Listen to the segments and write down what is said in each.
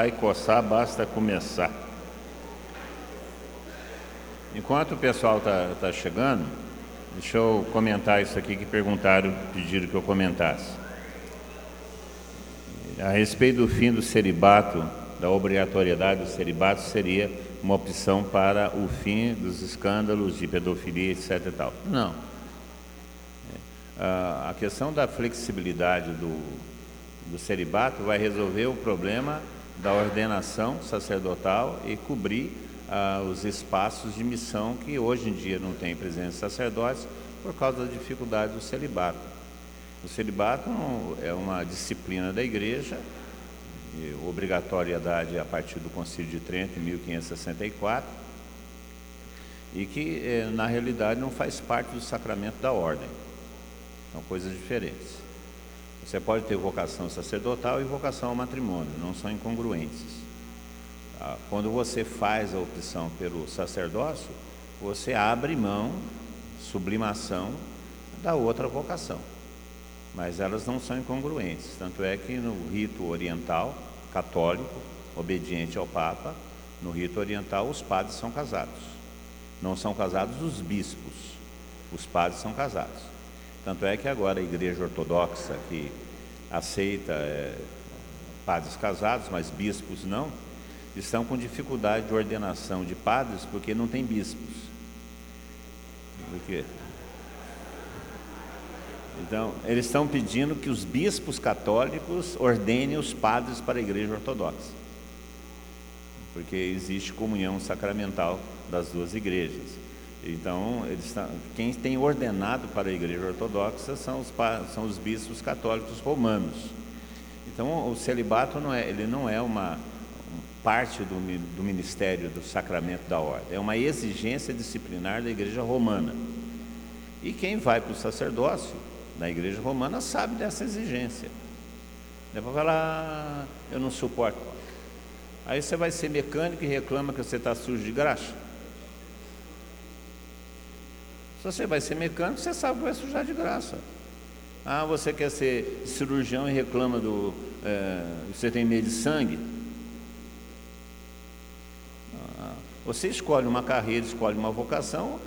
Vai coçar, basta começar. Enquanto o pessoal está tá chegando, deixa eu comentar isso aqui que perguntaram, pediram que eu comentasse. A respeito do fim do celibato, da obrigatoriedade do celibato, seria uma opção para o fim dos escândalos de pedofilia, etc. E tal. Não. É, a questão da flexibilidade do, do celibato vai resolver o problema da ordenação sacerdotal e cobrir ah, os espaços de missão que hoje em dia não tem presença de sacerdotes por causa da dificuldade do celibato. O celibato é uma disciplina da igreja, obrigatoriedade a partir do Concílio de Trento, em 1564, e que eh, na realidade não faz parte do sacramento da ordem. São coisas diferentes. Você pode ter vocação sacerdotal e vocação ao matrimônio, não são incongruentes. Tá? Quando você faz a opção pelo sacerdócio, você abre mão, sublimação da outra vocação. Mas elas não são incongruentes. Tanto é que no rito oriental, católico, obediente ao Papa, no rito oriental os padres são casados. Não são casados os bispos, os padres são casados. Tanto é que agora a igreja ortodoxa, que aceita é, padres casados, mas bispos não, estão com dificuldade de ordenação de padres porque não tem bispos. Por quê? Então, eles estão pedindo que os bispos católicos ordenem os padres para a igreja ortodoxa. Porque existe comunhão sacramental das duas igrejas. Então, quem tem ordenado para a Igreja Ortodoxa são os, são os bispos católicos romanos. Então, o celibato não é, ele não é uma parte do, do ministério do sacramento da ordem, é uma exigência disciplinar da Igreja Romana. E quem vai para o sacerdócio na Igreja Romana sabe dessa exigência. Depois vai lá, eu não suporto. Aí você vai ser mecânico e reclama que você está sujo de graxa. Se você vai ser mecânico, você sabe que vai sujar de graça. Ah, você quer ser cirurgião e reclama do. É, você tem medo de sangue? Ah, você escolhe uma carreira, escolhe uma vocação,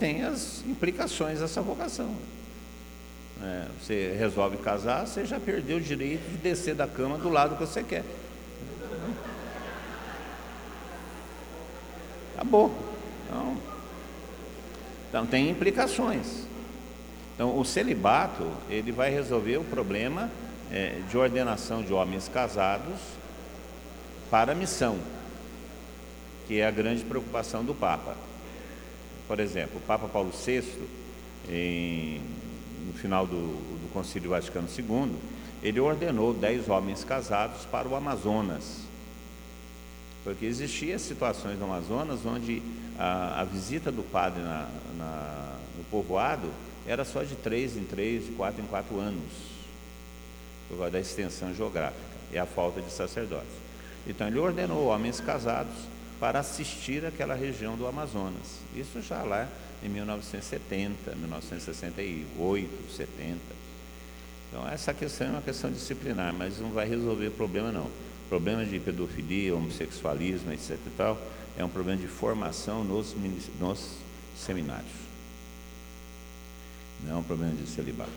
tem as implicações dessa vocação. É, você resolve casar, você já perdeu o direito de descer da cama do lado que você quer. Acabou. Então, então tem implicações. Então o celibato ele vai resolver o problema é, de ordenação de homens casados para a missão, que é a grande preocupação do Papa. Por exemplo, o Papa Paulo VI, em, no final do, do Concílio Vaticano II, ele ordenou dez homens casados para o Amazonas, porque existiam situações no Amazonas onde a, a visita do padre na, na, no povoado era só de três em três, quatro em quatro anos, por causa da extensão geográfica e a falta de sacerdotes. Então ele ordenou homens casados para assistir aquela região do Amazonas. Isso já lá em 1970, 1968, 70. Então essa questão é uma questão disciplinar, mas não vai resolver o problema não. Problema de pedofilia, homossexualismo, etc. E tal, é um problema de formação nos, nos seminários. Não é um problema de celibato.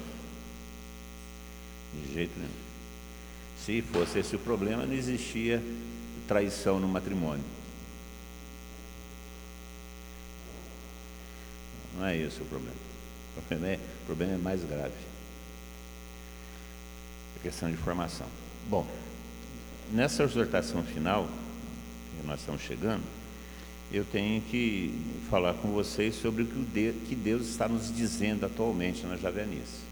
De jeito nenhum. Se fosse esse o problema, não existia traição no matrimônio. Não é esse o problema. O problema é, o problema é mais grave. A questão de formação. Bom, nessa exortação final, que nós estamos chegando, eu tenho que falar com vocês sobre o que Deus está nos dizendo atualmente na Javenice.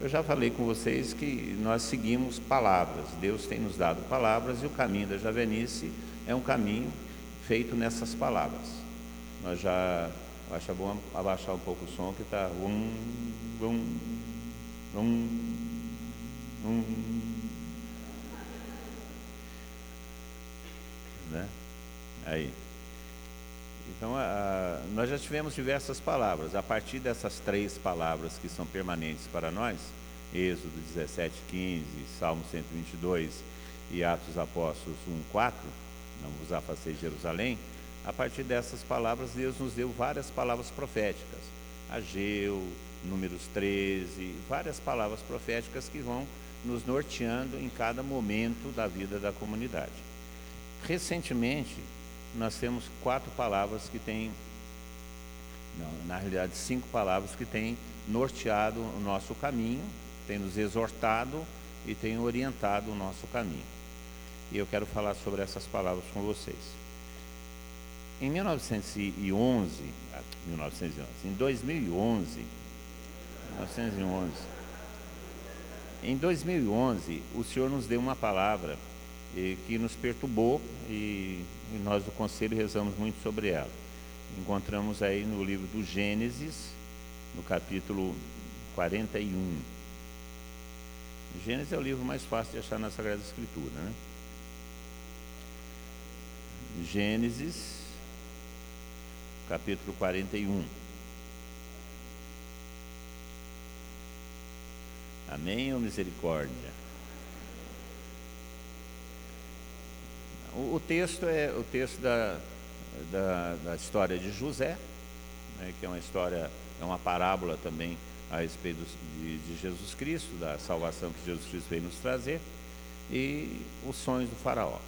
Eu já falei com vocês que nós seguimos palavras, Deus tem nos dado palavras e o caminho da Javenice é um caminho feito nessas palavras. Nós já, acho bom abaixar um pouco o som que está um, um, um, um, né? Aí. Então, a, nós já tivemos diversas palavras. A partir dessas três palavras que são permanentes para nós, Êxodo 17, 15, Salmo 122 e Atos Apóstolos 1, 4, não vos afastei Jerusalém, a partir dessas palavras, Deus nos deu várias palavras proféticas. Ageu, Números 13, várias palavras proféticas que vão nos norteando em cada momento da vida da comunidade. Recentemente, nós temos quatro palavras que têm, na realidade, cinco palavras que têm norteado o nosso caminho, têm nos exortado e têm orientado o nosso caminho. E eu quero falar sobre essas palavras com vocês. Em 1911, 1911 em 2011, 1911, em 2011, o Senhor nos deu uma palavra que nos perturbou e, e nós do Conselho rezamos muito sobre ela. Encontramos aí no livro do Gênesis, no capítulo 41. Gênesis é o livro mais fácil de achar na Sagrada Escritura, né? Gênesis, capítulo 41. Amém ou misericórdia? O, o texto é o texto da, da, da história de José, né, que é uma história, é uma parábola também a respeito de, de, Jesus Cristo, da salvação que Jesus Cristo veio nos trazer, e os sonhos do faraó.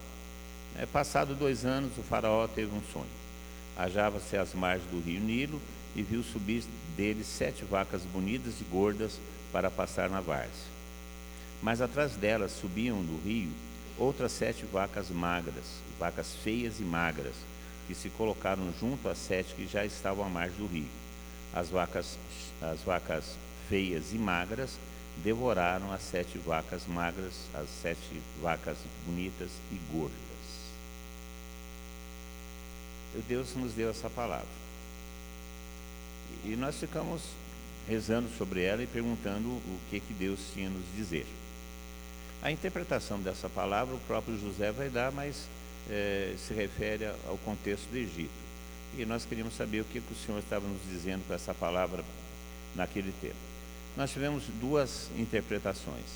É, passado dois anos, o faraó teve um sonho. Ajava-se às margens do rio Nilo e viu subir dele sete vacas bonitas e gordas para passar na várzea. Mas atrás delas subiam do rio outras sete vacas magras, vacas feias e magras, que se colocaram junto às sete que já estavam à margem do rio. As vacas, as vacas feias e magras devoraram as sete vacas magras, as sete vacas bonitas e gordas. Deus nos deu essa palavra. E nós ficamos rezando sobre ela e perguntando o que, que Deus tinha nos dizer. A interpretação dessa palavra o próprio José vai dar, mas é, se refere ao contexto do Egito. E nós queríamos saber o que, o Senhor estava nos dizendo com essa palavra naquele tempo. Nós tivemos duas interpretações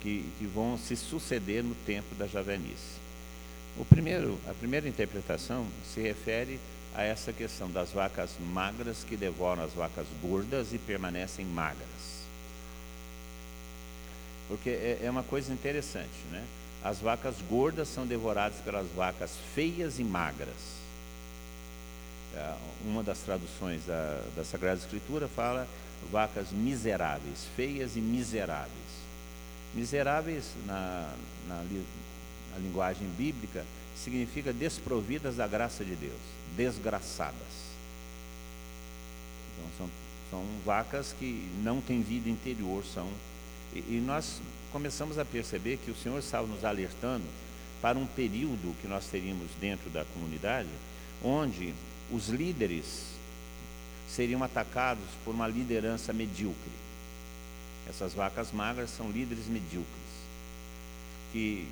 que, que vão se suceder no tempo da Javenice. O primeiro, a primeira interpretação se refere a essa questão das vacas magras que devoram as vacas gordas e permanecem magras. Porque é, é uma coisa interessante, né? As vacas gordas são devoradas pelas vacas feias e magras. É, uma das traduções da, da Sagrada Escritura fala vacas miseráveis, feias e miseráveis. Miseráveis, na, na, na linguagem bíblica, significa desprovidas da graça de Deus desgraçadas. Então, são, são vacas que não têm vida interior, são. E, e nós começamos a perceber que o Senhor estava nos alertando para um período que nós teríamos dentro da comunidade, onde os líderes seriam atacados por uma liderança medíocre. Essas vacas magras são líderes medíocres, que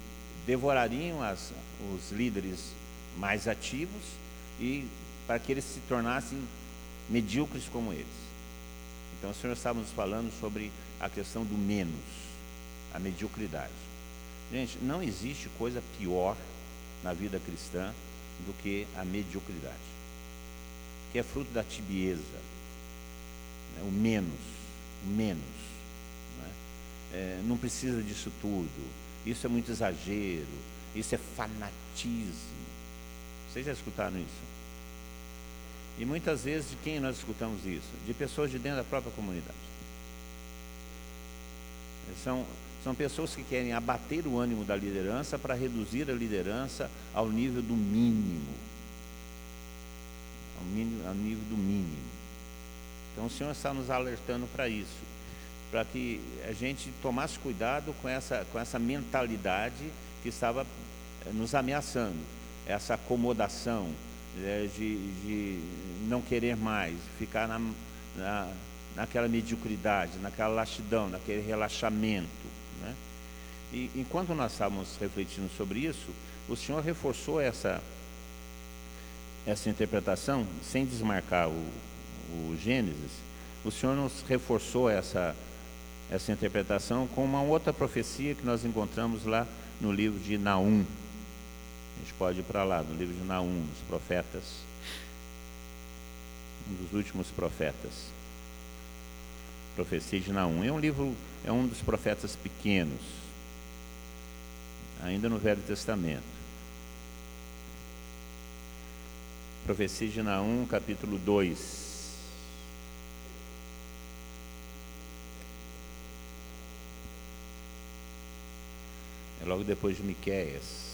devorariam as, os líderes mais ativos e para que eles se tornassem medíocres como eles. Então o Senhor estava nos falando sobre a questão do menos, a mediocridade. Gente, não existe coisa pior na vida cristã do que a mediocridade, que é fruto da tibieza, né? o menos, o menos. Né? É, não precisa disso tudo, isso é muito exagero, isso é fanatismo. Vocês já escutaram isso? E muitas vezes de quem nós escutamos isso? De pessoas de dentro da própria comunidade. São, são pessoas que querem abater o ânimo da liderança para reduzir a liderança ao nível do mínimo. Ao, mínimo, ao nível do mínimo. Então o Senhor está nos alertando para isso. Para que a gente tomasse cuidado com essa, com essa mentalidade que estava eh, nos ameaçando. Essa acomodação, é, de, de, não querer mais, ficar na, na, naquela mediocridade, naquela laxidão, naquele relaxamento. Né? E enquanto nós estávamos refletindo sobre isso, o Senhor reforçou essa, essa interpretação, sem desmarcar o, o Gênesis, o Senhor nos reforçou essa, essa interpretação com uma outra profecia que nós encontramos lá no livro de Naum. Pode ir para lá, no livro de Naum, dos profetas. Um dos últimos profetas. Profecia de Naum. É um livro, é um dos profetas pequenos, ainda no Velho Testamento. Profecia de Naum, capítulo 2. É logo depois de Miquéias.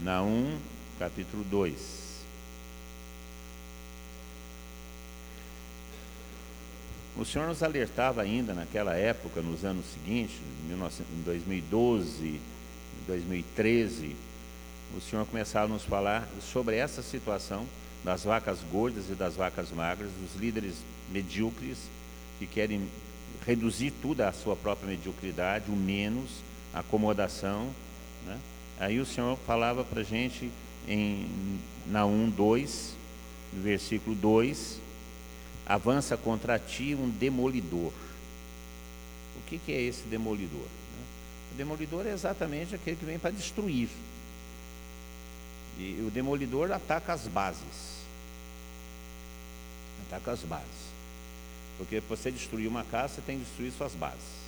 Naum, capítulo 2. O Senhor nos alertava ainda naquela época, nos anos seguintes, em 2012, 2013, o Senhor começava a nos falar sobre essa situação das vacas gordas e das vacas magras, dos líderes medíocres que querem reduzir tudo à sua própria mediocridade, o menos, a acomodação. Né? Aí o Senhor falava para a gente em Naum 2, no versículo 2, avança contra ti um demolidor. O que, que é esse demolidor? Né? O demolidor é exatamente aquele que vem para destruir. E o demolidor ataca as bases. Ataca as bases. Porque para você destruir uma casa, você tem que destruir suas bases.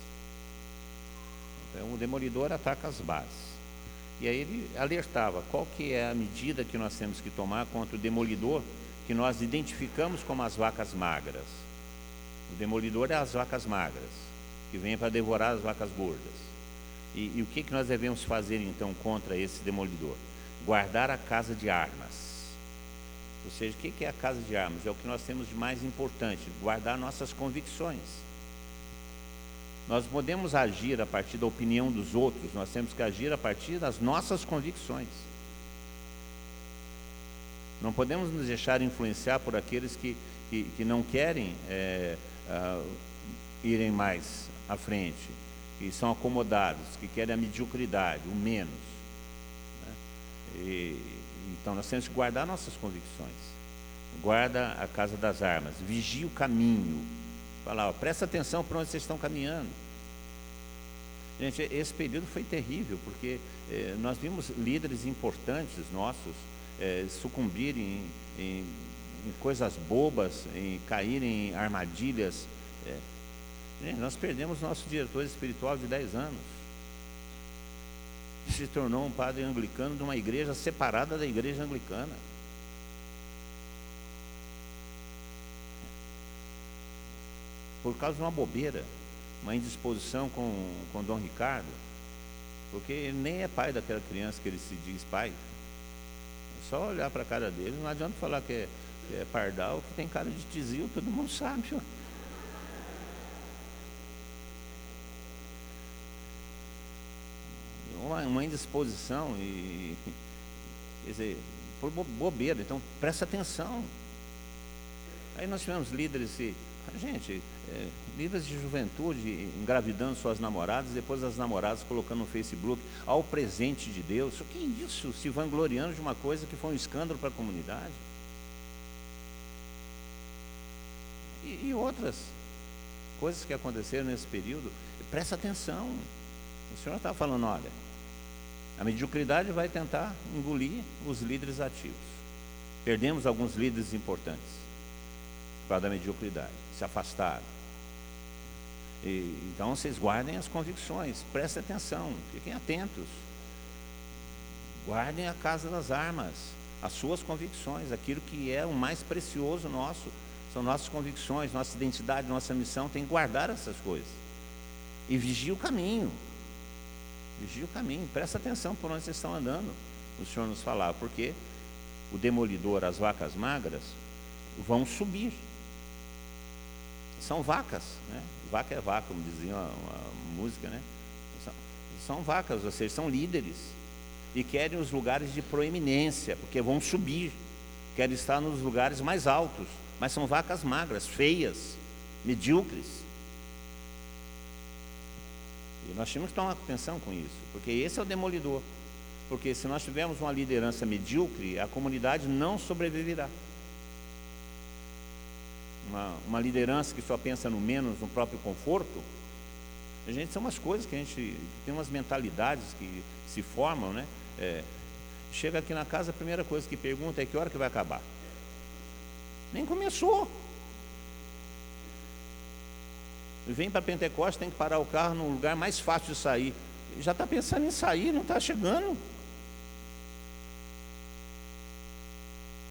Então o demolidor ataca as bases. E aí ele alertava qual que é a medida que nós temos que tomar contra o demolidor que nós identificamos como as vacas magras. O demolidor é as vacas magras, que vêm para devorar as vacas gordas. E, e o que, que nós devemos fazer então contra esse demolidor? Guardar a casa de armas. Ou seja, o que é a casa de armas? É o que nós temos de mais importante, guardar nossas convicções. Nós podemos agir a partir da opinião dos outros, nós temos que agir a partir das nossas convicções. Não podemos nos deixar influenciar por aqueles que, que, que não querem é, uh, irem mais à frente, que são acomodados, que querem a mediocridade, o menos. Né? E, então nós temos que guardar nossas convicções. Guarda a casa das armas, vigia o caminho. Fala, ó, presta atenção para onde vocês estão caminhando. Gente, esse período foi terrível, porque eh, nós vimos líderes importantes nossos é, sucumbirem em, em, em, coisas bobas, em caírem em armadilhas. É. Gente, nós perdemos nosso diretor espiritual de 10 anos. Se tornou um padre anglicano de uma igreja separada da igreja anglicana. Por causa de uma bobeira, uma indisposição com, com Dom Ricardo, porque ele nem é pai daquela criança que ele se diz pai. Só olhar para a cara dele, não adianta falar que é, que é pardal, que tem cara de tizil, todo mundo sabe. Uma, uma indisposição e, quer dizer, por bobeira, então presta atenção. Aí nós tivemos líderes e Gente, é, líderes de juventude engravidando suas namoradas, depois as namoradas colocando no Facebook ao presente de Deus. O que é isso? Se vangloriando de uma coisa que foi um escândalo para a comunidade. E, e outras coisas que aconteceram nesse período. Presta atenção. O Senhor está falando, olha, a mediocridade vai tentar engolir os líderes ativos. Perdemos alguns líderes importantes por causa da mediocridade se afastaram. E, então vocês guardem as convicções, prestem atenção, fiquem atentos. Guardem a casa das armas, as suas convicções, aquilo que é o mais precioso nosso, são nossas convicções, nossa identidade, nossa missão, tem que guardar essas coisas. E vigie o caminho. Vigie o caminho, presta atenção por onde vocês estão andando. O Senhor nos falava, porque o demolidor, as vacas magras, vão subir são vacas, né? Vaca é vaca, como dizia uma, uma música, né? São, são vacas, ou seja, são líderes e querem os lugares de proeminência, porque vão subir, querem estar nos lugares mais altos, mas são vacas magras, feias, medíocres. E nós temos que tomar atenção com isso, porque esse é o demolidor. Porque se nós tivermos uma liderança medíocre, a comunidade não sobreviverá. Uma, uma liderança que só pensa no menos, no próprio conforto. A gente são umas coisas que a gente tem umas mentalidades que se formam, né? É, chega aqui na casa, a primeira coisa que pergunta é que hora que vai acabar. Nem começou. Vem para Pentecostes, tem que parar o carro no lugar mais fácil de sair. Já está pensando em sair, não está chegando.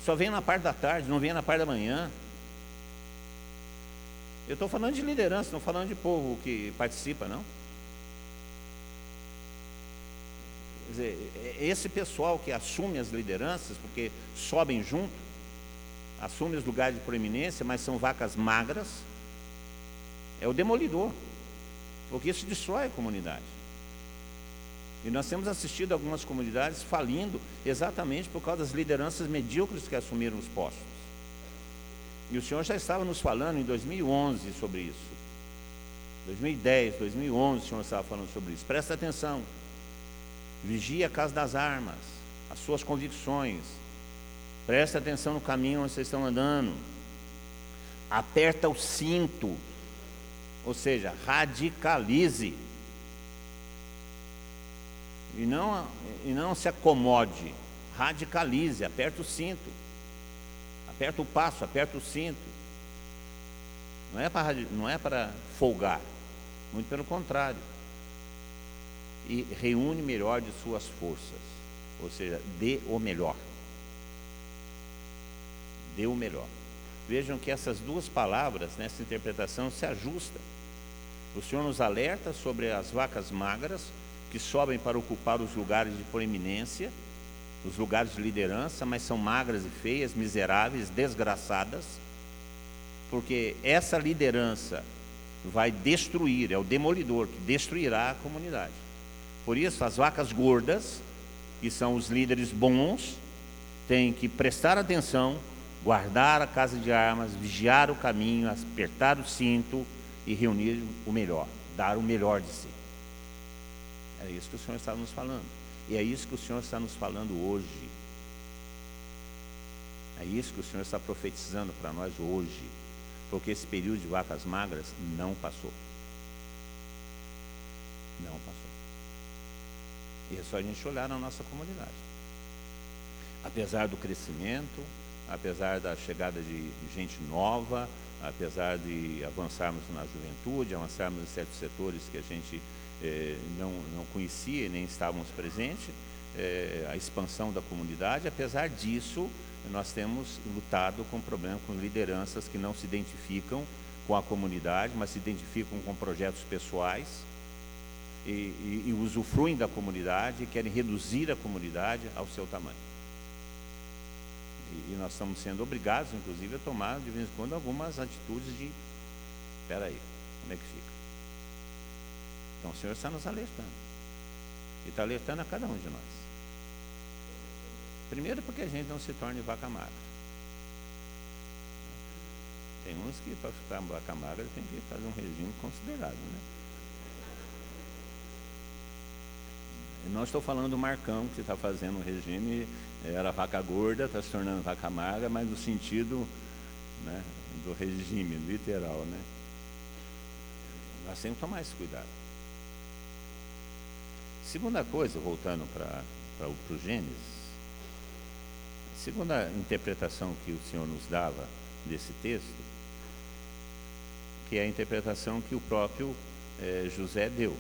Só vem na parte da tarde, não vem na parte da manhã. Eu estou falando de liderança, não falando de povo que participa, não. Quer dizer, é esse pessoal que assume as lideranças, porque sobem junto, assume os lugares de proeminência, mas são vacas magras, é o demolidor, porque isso destrói a comunidade. E nós temos assistido algumas comunidades falindo exatamente por causa das lideranças medíocres que assumiram os postos. E o Senhor já estava nos falando em 2011 sobre isso. 2010, 2011, o Senhor estava falando sobre isso. Presta atenção. Vigia a casa das armas, as suas convicções. Presta atenção no caminho onde vocês estão andando. Aperta o cinto. Ou seja, radicalize. E não, e não se acomode. Radicalize, aperta o cinto. Aperta o passo, aperta o cinto. Não é para, não é para folgar. Muito pelo contrário. E reúne melhor de suas forças. Ou seja, dê o melhor. Dê o melhor. Vejam que essas duas palavras nessa interpretação se ajustam. O Senhor nos alerta sobre as vacas magras que sobem para ocupar os lugares de proeminência, os lugares de liderança, mas são magras e feias, miseráveis, desgraçadas, porque essa liderança vai destruir, é o demolidor que destruirá a comunidade. Por isso, as vacas gordas, que são os líderes bons, têm que prestar atenção, guardar a casa de armas, vigiar o caminho, apertar o cinto e reunir o melhor, dar o melhor de si. É isso que o Senhor está nos falando. E é isso que o Senhor está nos falando hoje. É isso que o Senhor está profetizando para nós hoje. Porque esse período de vacas magras não passou. Não passou. E é só a gente olhar na nossa comunidade. Apesar do crescimento, apesar da chegada de gente nova, apesar de avançarmos na juventude, avançarmos em certos setores que a gente eh, não, não conhecia nem estávamos presentes, eh, a expansão da comunidade, apesar disso, nós temos lutado com problemas com lideranças que não se identificam com a comunidade, mas se identificam com projetos pessoais e, e, e usufruem da comunidade e querem reduzir a comunidade ao seu tamanho. E, e nós estamos sendo obrigados, inclusive, a tomar de vez em quando algumas atitudes de espera aí, como é que fica? Então o Senhor está nos alertando. E está alertando a cada um de nós. Primeiro porque a gente não se torne vaca magra. Tem uns que para ficar vaca magra tem que fazer um regime considerável, né? Eu não estou falando do Marcão que está fazendo um regime, era vaca gorda, está se tornando vaca magra, mas no sentido né, do regime, literal, né? Nós temos que tomar esse cuidado. Segunda coisa, voltando para o Gênesis, segunda interpretação que o Senhor nos dava desse texto, que é a interpretação que o próprio é, José deu,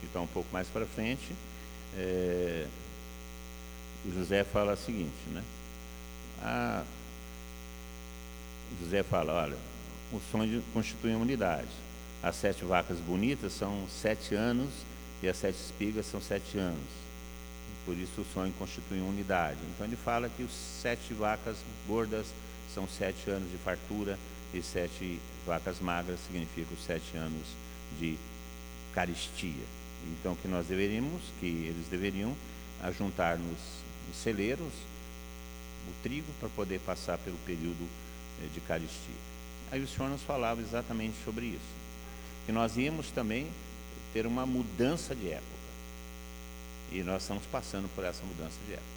que está um pouco mais para frente. O José fala o seguinte, né? A, José fala, olha, o sonho constitui uma unidade. As sete vacas bonitas são sete anos e as sete espigas são sete anos. Por isso o sonho constitui uma unidade. Então ele fala que os sete vacas gordas são sete anos de fartura e sete vacas magras significam sete anos de caristia. Então que nós deveríamos, que eles deveriam ajuntar nos, nos celeiros o trigo para poder passar pelo período eh, de caristia. Aí o Senhor nos falava exatamente sobre isso. Que nós íamos também ter uma mudança de época. E nós estamos passando por essa mudança de época.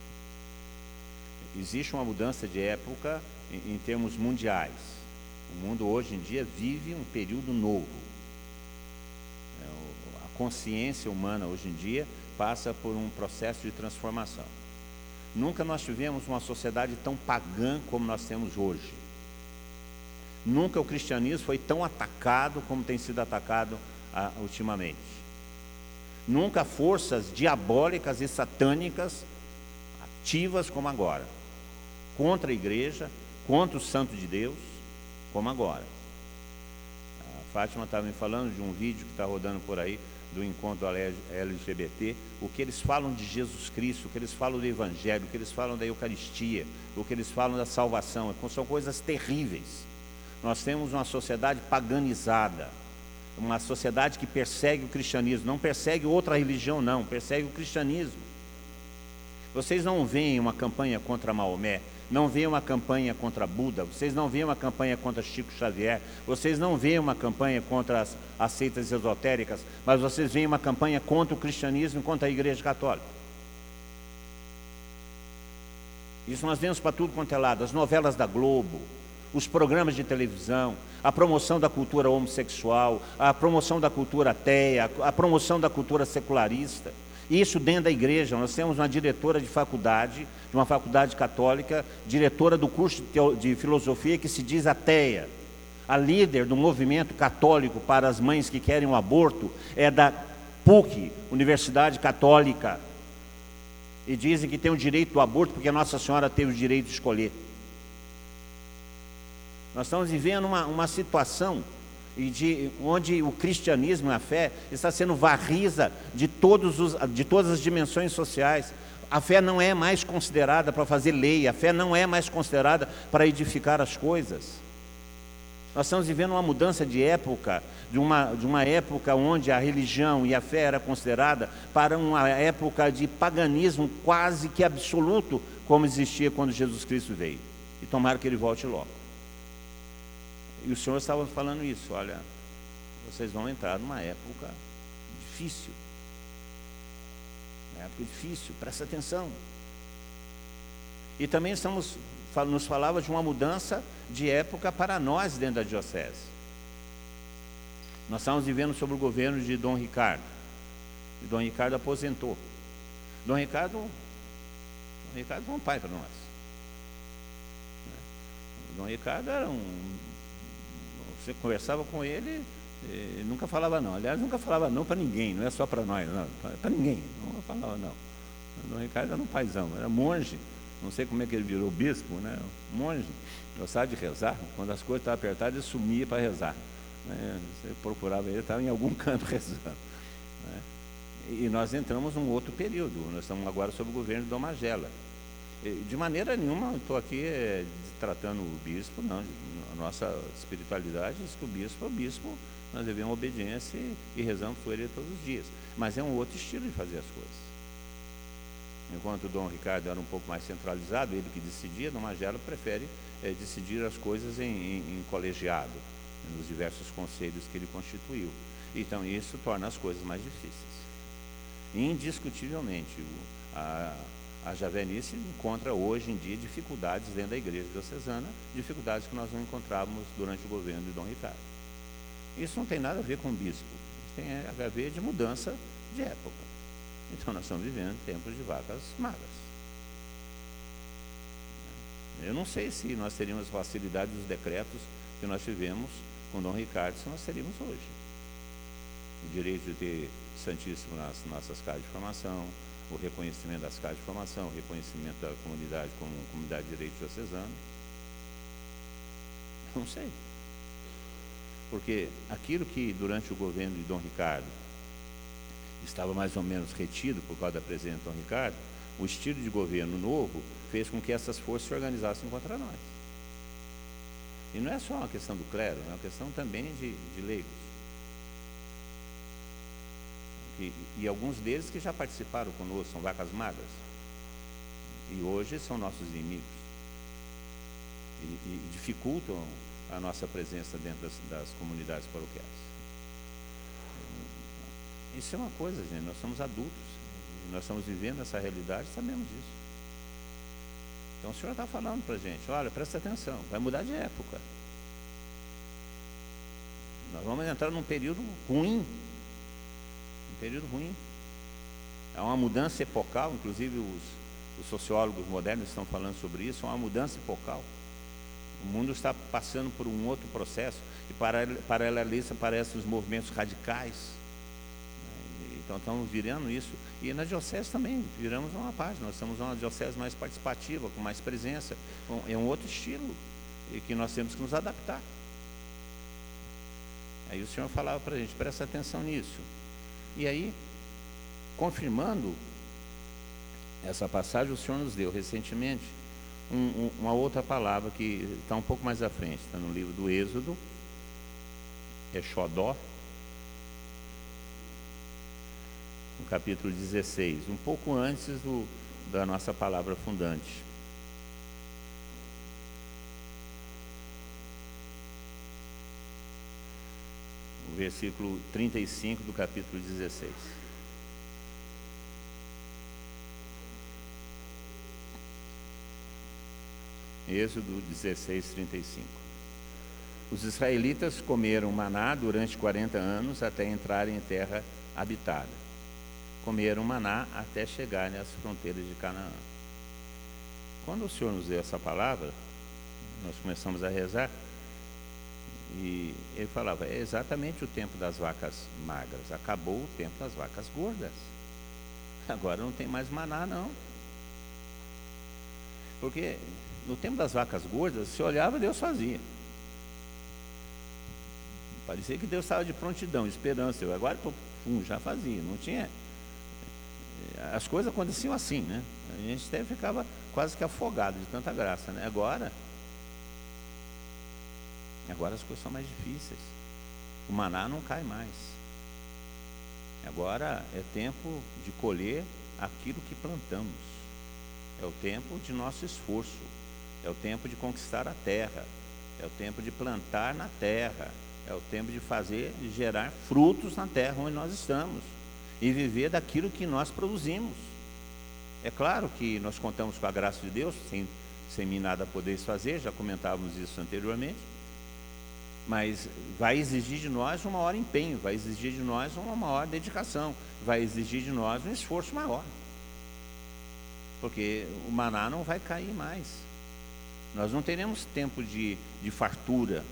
Existe uma mudança de época em, em termos mundiais. O mundo hoje em dia vive um período novo. É, a consciência humana hoje em dia passa por um processo de transformação. Nunca nós tivemos uma sociedade tão pagã como nós temos hoje. Nunca o cristianismo foi tão atacado como tem sido atacado ultimamente. Nunca forças diabólicas e satânicas ativas como agora, contra a igreja, contra o santo de Deus, como agora. A Fátima estava me falando de um vídeo que está rodando por aí do encontro LGBT, o que eles falam de Jesus Cristo, o que eles falam do Evangelho, o que eles falam da Eucaristia, o que eles falam da salvação, são coisas terríveis. Nós temos uma sociedade paganizada, uma sociedade que persegue o cristianismo, não persegue outra religião, não, persegue o cristianismo. Vocês não veem uma campanha contra Maomé, não veem uma campanha contra Buda, vocês não veem uma campanha contra Chico Xavier, vocês não veem uma campanha contra as, as seitas esotéricas, mas vocês veem uma campanha contra o cristianismo e contra a Igreja Católica. Isso nós vemos para tudo quanto é lado, as novelas da Globo, os programas de televisão, a promoção da cultura homossexual, a promoção da cultura ateia, a promoção da cultura secularista. Isso dentro da igreja. Nós temos uma diretora de faculdade, de uma faculdade católica, diretora do curso de filosofia que se diz ateia. A líder do movimento católico para as mães que querem o um aborto é da PUC, Universidade Católica. E dizem que tem o direito do aborto porque Nossa Senhora teve o direito de escolher. Nós estamos vivendo uma, uma situação de onde o cristianismo e a fé está sendo varrida de, todos os, de todas as dimensões sociais. A fé não é mais considerada para fazer lei, a fé não é mais considerada para edificar as coisas. Nós estamos vivendo uma mudança de época, de uma, de uma época onde a religião e a fé era considerada para uma época de paganismo quase que absoluto, como existia quando Jesus Cristo veio. E tomara que ele volte logo. E o Senhor estava falando isso, olha, vocês vão entrar numa época difícil. Uma época difícil, presta atenção. E também estamos, nos falava de uma mudança de época para nós dentro da diocese. Nós estamos vivendo sobre o governo de Dom Ricardo. E Dom Ricardo aposentou. Dom Ricardo, Dom Ricardo é um pai para nós. Dom Ricardo era um você conversava com ele, ele nunca falava não. Aliás, nunca falava não para ninguém, não é só para nós, não, para ninguém. Não falava não. O Ricardo era um paizão, era monge. Não sei como é que ele virou bispo, né? Monge. Gostava de rezar. Quando as coisas estavam apertadas, ele sumia para rezar. Né? Você procurava ele, estava em algum canto rezando. Né? E nós entramos num outro período. Nós estamos agora sob o governo Dom Magela. De maneira nenhuma estou aqui é, tratando o bispo, não nossa espiritualidade diz que o bispo é o bispo, nós devemos obediência e, e rezamos por ele todos os dias. Mas é um outro estilo de fazer as coisas. Enquanto o Dom Ricardo era um pouco mais centralizado, ele que decidia, Dom Magelo prefere é, decidir as coisas em, em, em colegiado, nos diversos conselhos que ele constituiu. Então isso torna as coisas mais difíceis. Indiscutivelmente, a, a Javenice encontra hoje em dia dificuldades dentro da igreja diocesana, dificuldades que nós não encontrávamos durante o governo de Dom Ricardo. Isso não tem nada a ver com o bispo, tem a ver de mudança de época. Então nós estamos vivendo tempos de vacas magras. Eu não sei se nós teríamos facilidade dos decretos que nós tivemos com Dom Ricardo, se nós teríamos hoje. O direito de ter Santíssimo nas nossas casas de formação, o reconhecimento das casas de formação, o reconhecimento da comunidade como comunidade de direito diocesano. Não sei. Porque aquilo que durante o governo de Dom Ricardo estava mais ou menos retido por causa da presença de Dom Ricardo, o estilo de governo novo fez com que essas forças se organizassem contra nós. E não é só uma questão do clero, é uma questão também de, de leigos. E, e alguns deles que já participaram conosco, são vacas magras. E hoje são nossos inimigos. E, e dificultam a nossa presença dentro das, das comunidades paroquiais. Isso é uma coisa, gente, nós somos adultos, nós estamos vivendo essa realidade, sabemos disso. Então o Senhor está falando para a gente, olha, presta atenção, vai mudar de época. Nós vamos entrar num período ruim. Período ruim. É uma mudança epocal, inclusive os, os sociólogos modernos estão falando sobre isso, é uma mudança epocal. O mundo está passando por um outro processo, e paralelo a isso aparecem os movimentos radicais. Então estamos virando isso. E na diocese também, viramos uma página. Nós estamos uma diocese mais participativa, com mais presença. É um outro estilo e que nós temos que nos adaptar. Aí o Senhor falava para a gente, presta atenção nisso. E aí, confirmando essa passagem, o Senhor nos deu recentemente um, um, uma outra palavra que está um pouco mais à frente, está no livro do Êxodo, é Xodó, no capítulo 16, um pouco antes do, da nossa palavra fundante. O versículo 35 do capítulo 16. Êxodo 16, 35. Os israelitas comeram maná durante 40 anos até entrarem em terra habitada. Comeram maná até chegarem às fronteiras de Canaã. Quando o Senhor nos deu essa palavra, nós começamos a rezar, e ele falava: é exatamente o tempo das vacas magras. Acabou o tempo das vacas gordas. Agora não tem mais maná, não. Porque no tempo das vacas gordas, se olhava, Deus fazia. Parecia que Deus estava de prontidão, esperança. Eu agora, pum, já fazia. Não tinha. As coisas aconteciam assim, né? A gente até ficava quase que afogado de tanta graça, né? Agora, agora as coisas são mais difíceis. O maná não cai mais. Agora é tempo de colher aquilo que plantamos. É o tempo de nosso esforço. É o tempo de conquistar a terra. É o tempo de plantar na terra. É o tempo de fazer, de gerar frutos na terra onde nós estamos. E viver daquilo que nós produzimos. É claro que nós contamos com a graça de Deus, sem, sem mim nada podeis fazer, já comentávamos isso anteriormente. Mas vai exigir de nós um maior empenho, vai exigir de nós uma maior dedicação, vai exigir de nós um esforço maior. Porque o maná não vai cair mais. Nós não teremos tempo de, de fartura.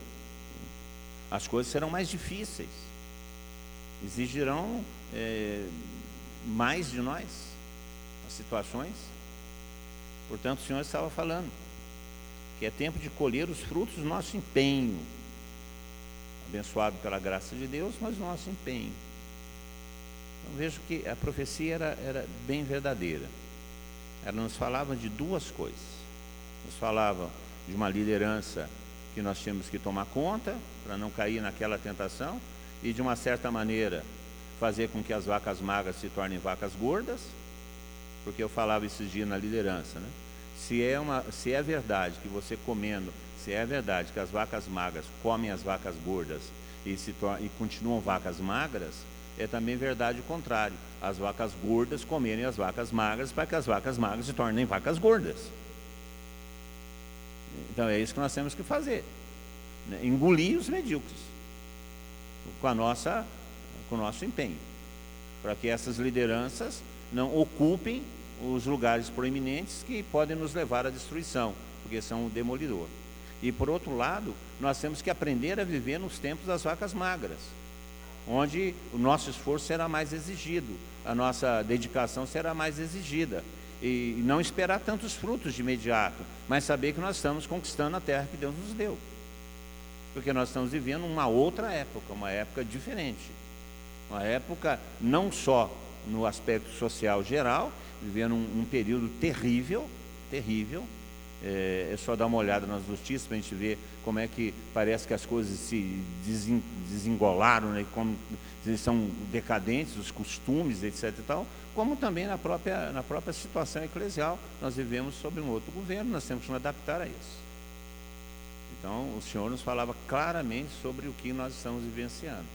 As coisas serão mais difíceis. Exigirão é, mais de nós as situações. Portanto, o Senhor estava falando que é tempo de colher os frutos do nosso empenho. Abençoado pela graça de Deus, mas nosso empenho. Então, vejo que a profecia era, era bem verdadeira. Ela nos falava de duas coisas nos falava de uma liderança que nós tínhamos que tomar conta para não cair naquela tentação e de uma certa maneira fazer com que as vacas magras se tornem vacas gordas, porque eu falava esses dias na liderança, né? Se é, uma, se é verdade que você comendo, se é verdade que as vacas magras comem as vacas gordas e, se e continuam vacas magras, é também verdade o contrário. As vacas gordas comerem as vacas magras para que as vacas magras se tornem vacas gordas. Então é isso que nós temos que fazer. Né? Engolir os medíocres com, a nossa, com o nosso empenho. Para que essas lideranças não ocupem os lugares proeminentes que podem nos levar à destruição, porque são um demolidor. E por outro lado, nós temos que aprender a viver nos tempos das vacas magras, onde o nosso esforço será mais exigido, a nossa dedicação será mais exigida, e não esperar tantos frutos de imediato, mas saber que nós estamos conquistando a terra que Deus nos deu. Porque nós estamos vivendo uma outra época, uma época diferente. Uma época não só no aspecto social geral, vivendo um, um período terrível, terrível. É, é, só dar uma olhada nas notícias para a gente ver como é que parece que as coisas se desengolaram, né, como são decadentes, os costumes, etc. E tal, como também na própria, na própria situação eclesial, nós vivemos sob um outro governo, nós temos que nos adaptar a isso. Então, o Senhor nos falava claramente sobre o que nós estamos vivenciando.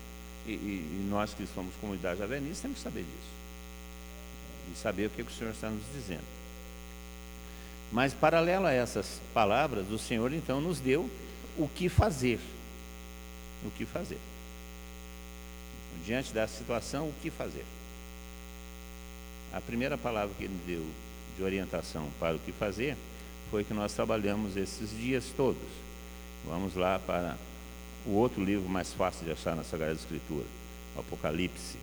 E, e, e nós que somos comunidade javenista temos que saber disso. E saber o que o Senhor está nos dizendo. Mas, paralelo a essas palavras, o Senhor então nos deu o que fazer. O que fazer. diante da situação, o que fazer. A primeira palavra que ele deu de orientação para o que fazer foi que nós trabalhamos esses dias todos. Vamos lá para o outro livro mais fácil de achar na Sagrada Escritura, o Apocalipse.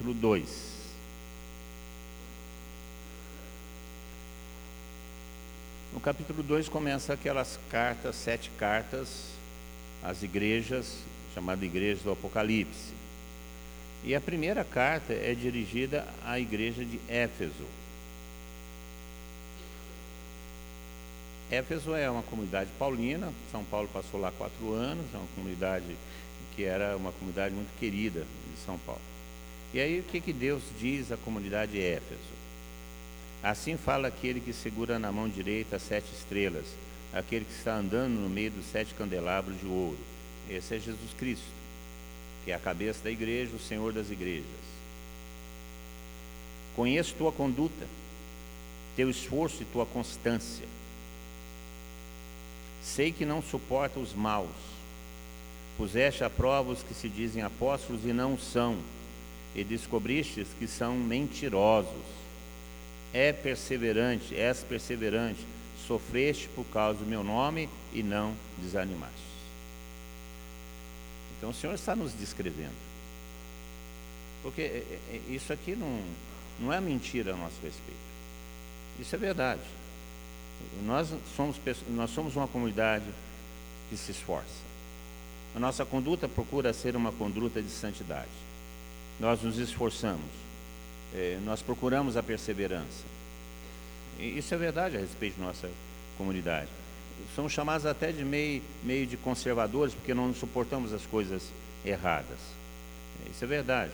Capítulo 2. No capítulo 2 começa aquelas cartas, sete cartas às igrejas, chamada igreja do Apocalipse. E a primeira carta é dirigida à igreja de Éfeso. Éfeso é uma comunidade paulina, São Paulo passou lá quatro anos, é uma comunidade que era uma comunidade muito querida de São Paulo. E aí o que, que Deus diz à comunidade de Éfeso? Assim fala aquele que segura na mão direita as sete estrelas, aquele que está andando no meio dos sete candelabros de ouro. Esse é Jesus Cristo, que é a cabeça da igreja, o Senhor das igrejas. Conheço tua conduta, teu esforço e tua constância. Sei que não suporta os maus Puseste a prova os que se dizem apóstolos e não são, e descobristes que são mentirosos. É perseverante, és perseverante, sofreste por causa do meu nome e não desanimaste. Então o Senhor está nos descrevendo. Porque é, é, é, isso aqui não, não é mentira a nosso respeito. Isso é verdade. Nós somos, nós somos uma comunidade que se esforça. A nossa conduta procura ser uma conduta de santidade. Nós nos esforçamos, eh, nós procuramos a perseverança. E isso é verdade a respeito de nossa comunidade. Somos chamados até de meio, meio de conservadores, porque não suportamos as coisas erradas. Isso é verdade.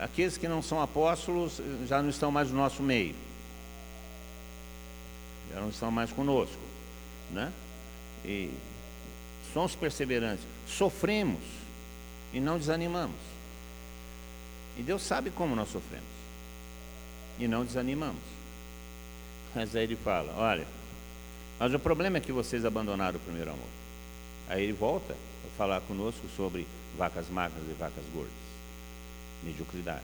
Aqueles que não são apóstolos já não estão mais no nosso meio. Já não estão mais conosco. Né? E somos perseverantes, sofremos e não desanimamos. E Deus sabe como nós sofremos. E não desanimamos. Mas aí ele fala: olha, mas o problema é que vocês abandonaram o primeiro amor. Aí ele volta a falar conosco sobre vacas magras e vacas gordas, mediocridade,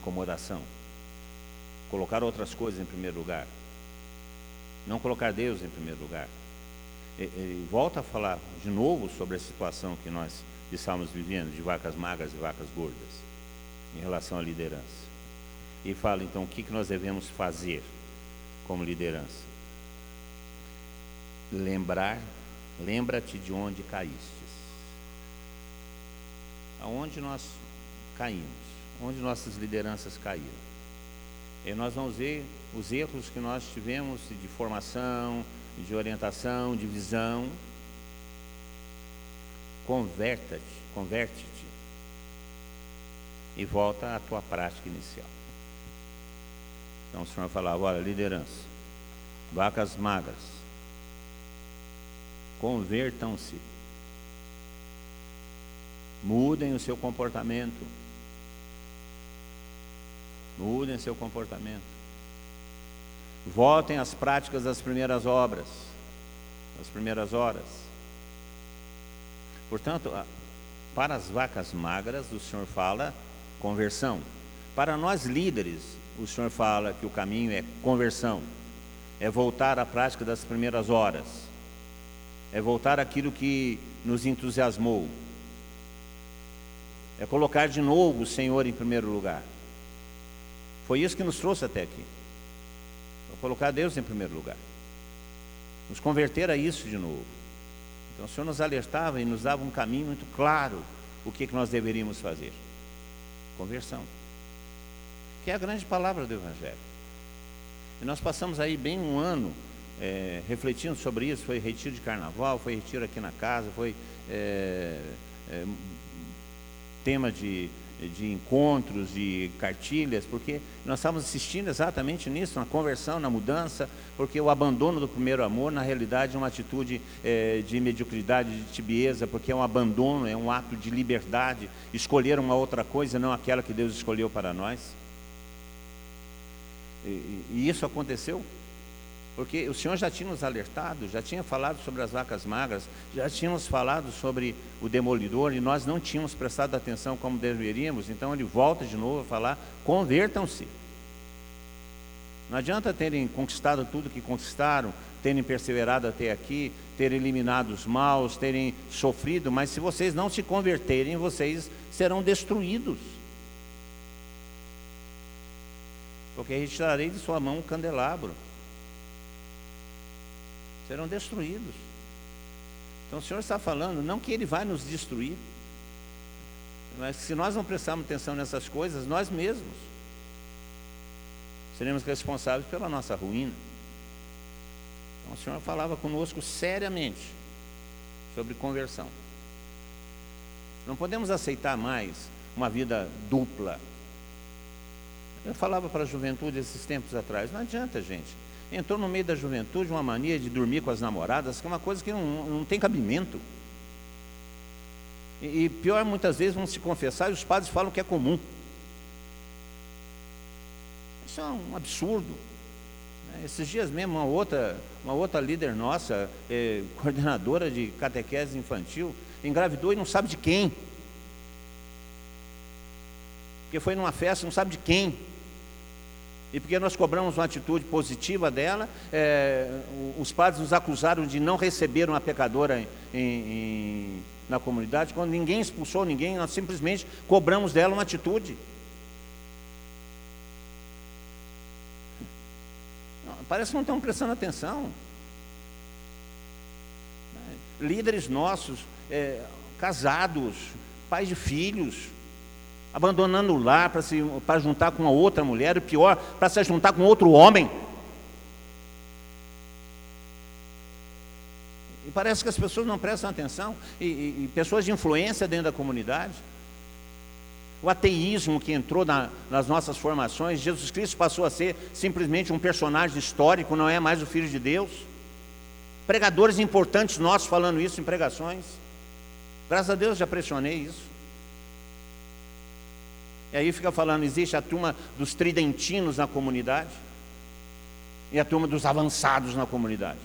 acomodação, colocar outras coisas em primeiro lugar, não colocar Deus em primeiro lugar. Ele volta a falar de novo sobre a situação que nós estamos vivendo de vacas magras e vacas gordas em relação à liderança. E fala então o que, que nós devemos fazer como liderança. Lembrar, lembra-te de onde caístes. Aonde nós caímos, onde nossas lideranças caíram. E nós vamos ver os erros que nós tivemos de formação, de orientação, de visão. Converta-te, converte-te e volta à tua prática inicial. Então o Senhor falava, olha, liderança, vacas magras, convertam-se, mudem o seu comportamento, mudem o seu comportamento. Voltem às práticas das primeiras obras, das primeiras horas. Portanto, para as vacas magras, o Senhor fala conversão. Para nós líderes, o Senhor fala que o caminho é conversão, é voltar à prática das primeiras horas, é voltar àquilo que nos entusiasmou, é colocar de novo o Senhor em primeiro lugar. Foi isso que nos trouxe até aqui colocar Deus em primeiro lugar. Nos converter a isso de novo. Então o Senhor nos alertava e nos dava um caminho muito claro o que, que nós deveríamos fazer. Conversão. Que é a grande palavra do Evangelho. E nós passamos aí bem um ano é, refletindo sobre isso, foi retiro de carnaval, foi retiro aqui na casa, foi é, é, tema de de encontros, de cartilhas, porque nós estávamos assistindo exatamente nisso, na conversão, na mudança, porque o abandono do primeiro amor, na realidade, é uma atitude é, de mediocridade, de tibieza, porque é um abandono, é um ato de liberdade, escolher uma outra coisa, não aquela que Deus escolheu para nós. E, e isso aconteceu porque o Senhor já tinha nos alertado, já tinha falado sobre as vacas magras, já tínhamos falado sobre o demolidor e nós não tínhamos prestado atenção como deveríamos, então ele volta de novo a falar: convertam-se. Não adianta terem conquistado tudo que conquistaram, terem perseverado até aqui, terem eliminado os maus, terem sofrido, mas se vocês não se converterem, vocês serão destruídos. Porque retirarei de sua mão um candelabro serão destruídos. Então o Senhor está falando, não que Ele vai nos destruir, mas se nós não prestarmos atenção nessas coisas, nós mesmos seremos responsáveis pela nossa ruína. Então o Senhor falava conosco seriamente sobre conversão. Não podemos aceitar mais uma vida dupla. Eu falava para a juventude esses tempos atrás, não adianta, gente entrou no meio da juventude uma mania de dormir com as namoradas, que é uma coisa que não, não tem cabimento. E, e pior, muitas vezes vão se confessar e os padres falam que é comum. Isso é um absurdo. Esses dias mesmo, uma outra, uma outra líder nossa, é, coordenadora de catequese infantil, engravidou e não sabe de quem. Porque foi numa festa, não sabe de quem. E porque nós cobramos uma atitude positiva dela, é, os padres nos acusaram de não receber uma pecadora em, em, na comunidade, quando ninguém expulsou ninguém, nós simplesmente cobramos dela uma atitude. Parece que não estão prestando atenção. Líderes nossos, é, casados, pais de filhos, abandonando o lar para se para juntar com uma outra mulher, e pior, para se juntar com outro homem. E parece que as pessoas não prestam atenção, e, e, e pessoas de influência dentro da comunidade. O ateísmo que entrou na, nas nossas formações, Jesus Cristo passou a ser simplesmente um personagem histórico, não é mais o Filho de Deus. Pregadores importantes nossos falando isso em pregações. Graças a Deus já pressionei isso. E aí fica falando, existe a turma dos tridentinos na comunidade e a turma dos avançados na comunidade.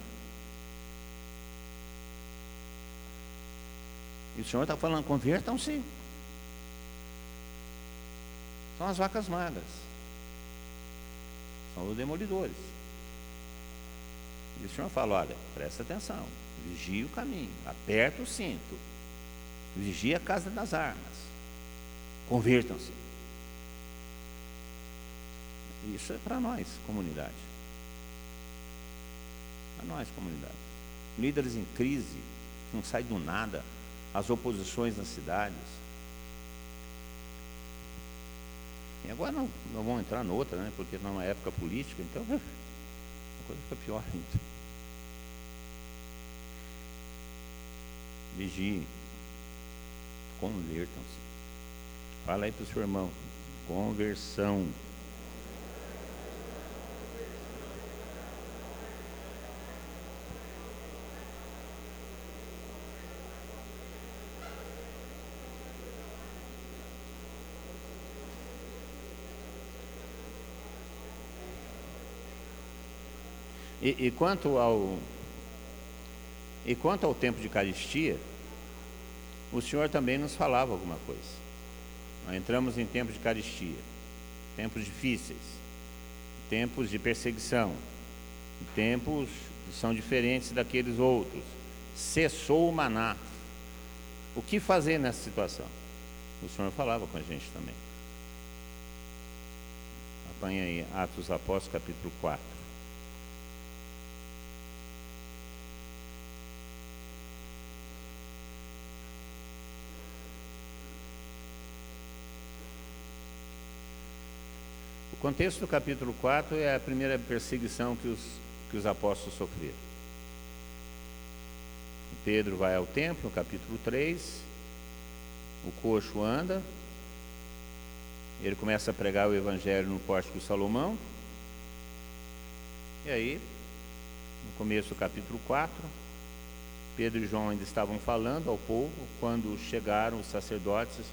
E o Senhor está falando, convertam-se. São as vacas magras. São os demolidores. E o Senhor fala, olha, presta atenção, vigie o caminho, aperta o cinto, vigie a casa das armas, convertam-se. Isso é para nós, comunidade. Para nós, comunidade. Líderes em crise, não sai do nada, as oposições nas cidades. E agora não, não vamos entrar noutra, né? Porque não é época política, então a coisa fica pior ainda. Vigiem, convertam-se. Fala aí para o seu irmão, conversão. E, e, quanto ao e quanto ao tempo de caristia, o Senhor também nos falava alguma coisa. Nós entramos em tempos de caristia, tempos difíceis, tempos de perseguição, tempos que são diferentes daqueles outros. Cessou o maná. O que fazer nessa situação? O Senhor falava com a gente também. Apanha aí Atos Apóstolos, capítulo 4. O contexto do capítulo 4 é a primeira perseguição que os, que os apóstolos sofreram. Pedro vai ao templo, no capítulo 3, o coxo anda, ele começa a pregar o evangelho no pórtico de Salomão. E aí, no começo do capítulo 4, Pedro e João ainda estavam falando ao povo quando chegaram os sacerdotes,